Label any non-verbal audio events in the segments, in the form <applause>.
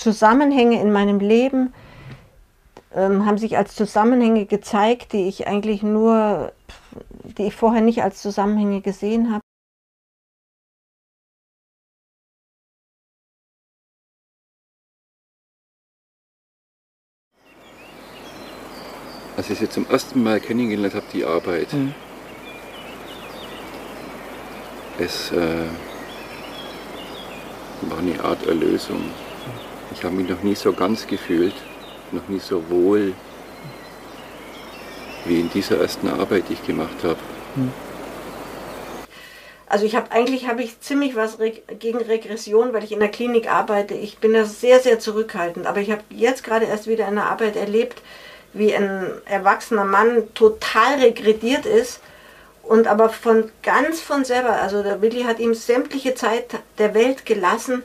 Zusammenhänge in meinem Leben ähm, haben sich als Zusammenhänge gezeigt, die ich eigentlich nur, die ich vorher nicht als Zusammenhänge gesehen habe. Als ich sie zum ersten Mal kennengelernt habe, die Arbeit, mhm. es äh, war eine Art Erlösung. Ich habe mich noch nie so ganz gefühlt, noch nie so wohl, wie in dieser ersten Arbeit, die ich gemacht habe. Mhm. Also ich habe eigentlich habe ich ziemlich was gegen Regression, weil ich in der Klinik arbeite. Ich bin da sehr sehr zurückhaltend, aber ich habe jetzt gerade erst wieder eine Arbeit erlebt, wie ein erwachsener Mann total regrediert ist und aber von ganz von selber, also der Willi hat ihm sämtliche Zeit der Welt gelassen,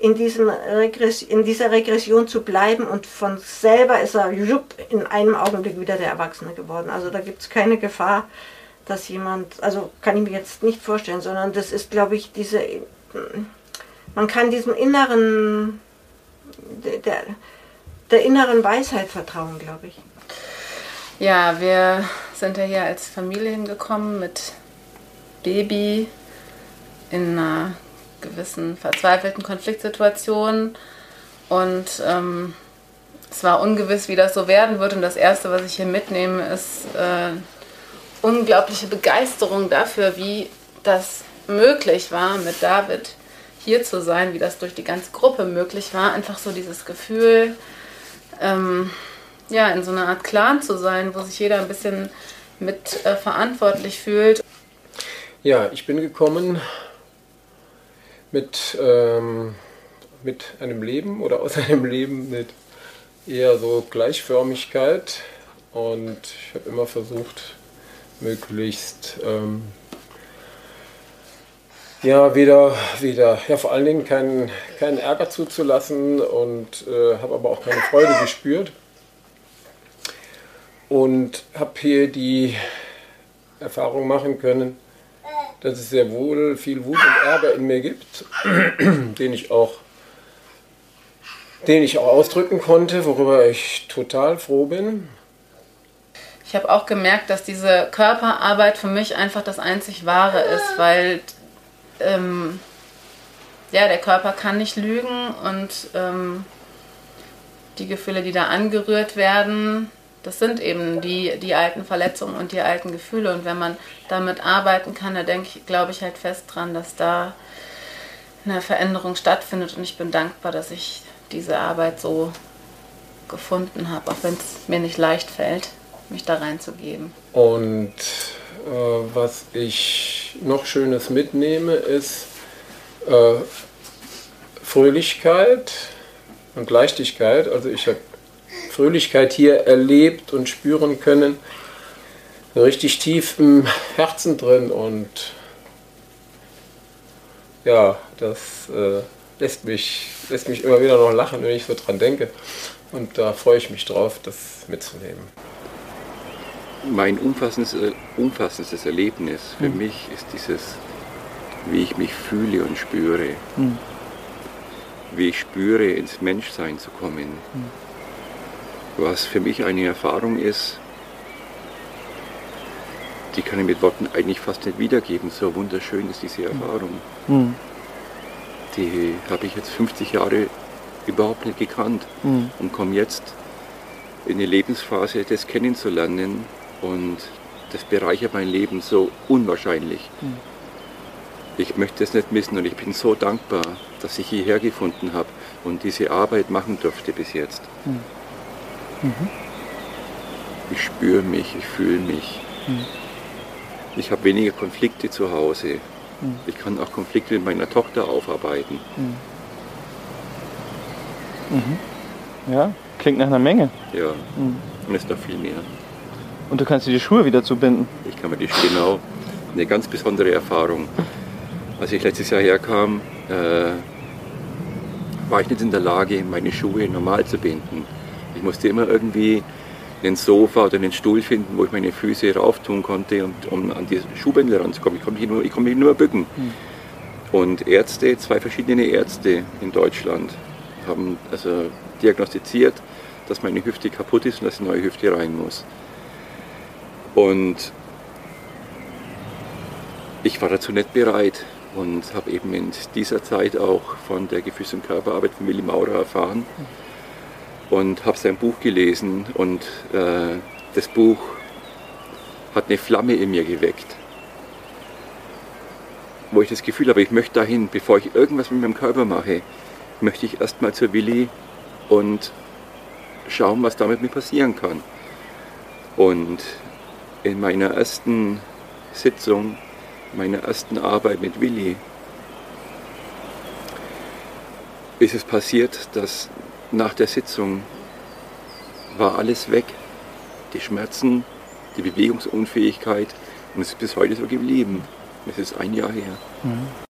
in, Regress in dieser Regression zu bleiben und von selber ist er in einem Augenblick wieder der Erwachsene geworden. Also da gibt es keine Gefahr, dass jemand, also kann ich mir jetzt nicht vorstellen, sondern das ist, glaube ich, diese, man kann diesem inneren, der, der inneren Weisheit vertrauen, glaube ich. Ja, wir sind ja hier als Familie hingekommen mit Baby in einer gewissen verzweifelten Konfliktsituation und ähm, es war ungewiss, wie das so werden wird. Und das Erste, was ich hier mitnehme, ist äh, unglaubliche Begeisterung dafür, wie das möglich war, mit David hier zu sein, wie das durch die ganze Gruppe möglich war. Einfach so dieses Gefühl, ähm, ja, in so einer Art Clan zu sein, wo sich jeder ein bisschen mit äh, verantwortlich fühlt. Ja, ich bin gekommen mit, ähm, mit einem Leben oder aus <laughs> einem Leben mit eher so Gleichförmigkeit. Und ich habe immer versucht, möglichst ähm, ja, wieder, wieder, ja, vor allen Dingen keinen, keinen Ärger zuzulassen und äh, habe aber auch keine Freude gespürt. Und habe hier die Erfahrung machen können, dass es sehr wohl viel Wut und Ärger in mir gibt, <clears throat> den ich auch den ich auch ausdrücken konnte, worüber ich total froh bin. Ich habe auch gemerkt, dass diese Körperarbeit für mich einfach das einzig Wahre ist, weil ähm, ja, der Körper kann nicht lügen und ähm, die Gefühle, die da angerührt werden, das sind eben die, die alten Verletzungen und die alten Gefühle. Und wenn man damit arbeiten kann, da denke ich, glaube ich halt fest dran, dass da eine Veränderung stattfindet. Und ich bin dankbar, dass ich diese Arbeit so gefunden habe, auch wenn es mir nicht leicht fällt, mich da reinzugeben. Und äh, was ich noch Schönes mitnehme, ist äh, Fröhlichkeit und Leichtigkeit. Also ich habe Fröhlichkeit hier erlebt und spüren können. Richtig tief im Herzen drin und ja, das äh, lässt, mich, lässt mich immer wieder noch lachen, wenn ich so dran denke. Und da freue ich mich drauf, das mitzunehmen. Mein umfassendes, äh, umfassendes Erlebnis für mhm. mich ist dieses, wie ich mich fühle und spüre. Mhm. Wie ich spüre, ins Menschsein zu kommen. Mhm was für mich eine Erfahrung ist, die kann ich mit Worten eigentlich fast nicht wiedergeben. So wunderschön ist diese Erfahrung. Mhm. Die habe ich jetzt 50 Jahre überhaupt nicht gekannt mhm. und komme jetzt in eine Lebensphase, das kennenzulernen und das bereichert mein Leben so unwahrscheinlich. Mhm. Ich möchte es nicht missen und ich bin so dankbar, dass ich hierher gefunden habe und diese Arbeit machen durfte bis jetzt. Mhm. Ich spüre mich, ich fühle mich. Mhm. Ich habe weniger Konflikte zu Hause. Mhm. Ich kann auch Konflikte mit meiner Tochter aufarbeiten. Mhm. Mhm. Ja, klingt nach einer Menge. Ja, mhm. und es ist noch viel mehr. Und du kannst dir die Schuhe wieder zubinden? Ich kann mir die Schuhe, genau. Eine ganz besondere Erfahrung. Als ich letztes Jahr herkam, äh, war ich nicht in der Lage, meine Schuhe normal zu binden. Ich musste immer irgendwie einen Sofa oder einen Stuhl finden, wo ich meine Füße rauf tun konnte, um, um an die Schuhbänder ranzukommen. Ich konnte mich nur, ich konnte mich nur bücken. Mhm. Und Ärzte, zwei verschiedene Ärzte in Deutschland, haben also diagnostiziert, dass meine Hüfte kaputt ist und dass eine neue Hüfte rein muss. Und ich war dazu nicht bereit und habe eben in dieser Zeit auch von der Gefühls- und Körperarbeit von Willi Maurer erfahren und habe sein Buch gelesen und äh, das Buch hat eine Flamme in mir geweckt, wo ich das Gefühl habe, ich möchte dahin, bevor ich irgendwas mit meinem Körper mache, möchte ich erstmal zur Willi und schauen, was damit mir passieren kann. Und in meiner ersten Sitzung, meiner ersten Arbeit mit Willi, ist es passiert, dass nach der Sitzung war alles weg. Die Schmerzen, die Bewegungsunfähigkeit und es ist bis heute so geblieben. Es ist ein Jahr her. Mhm.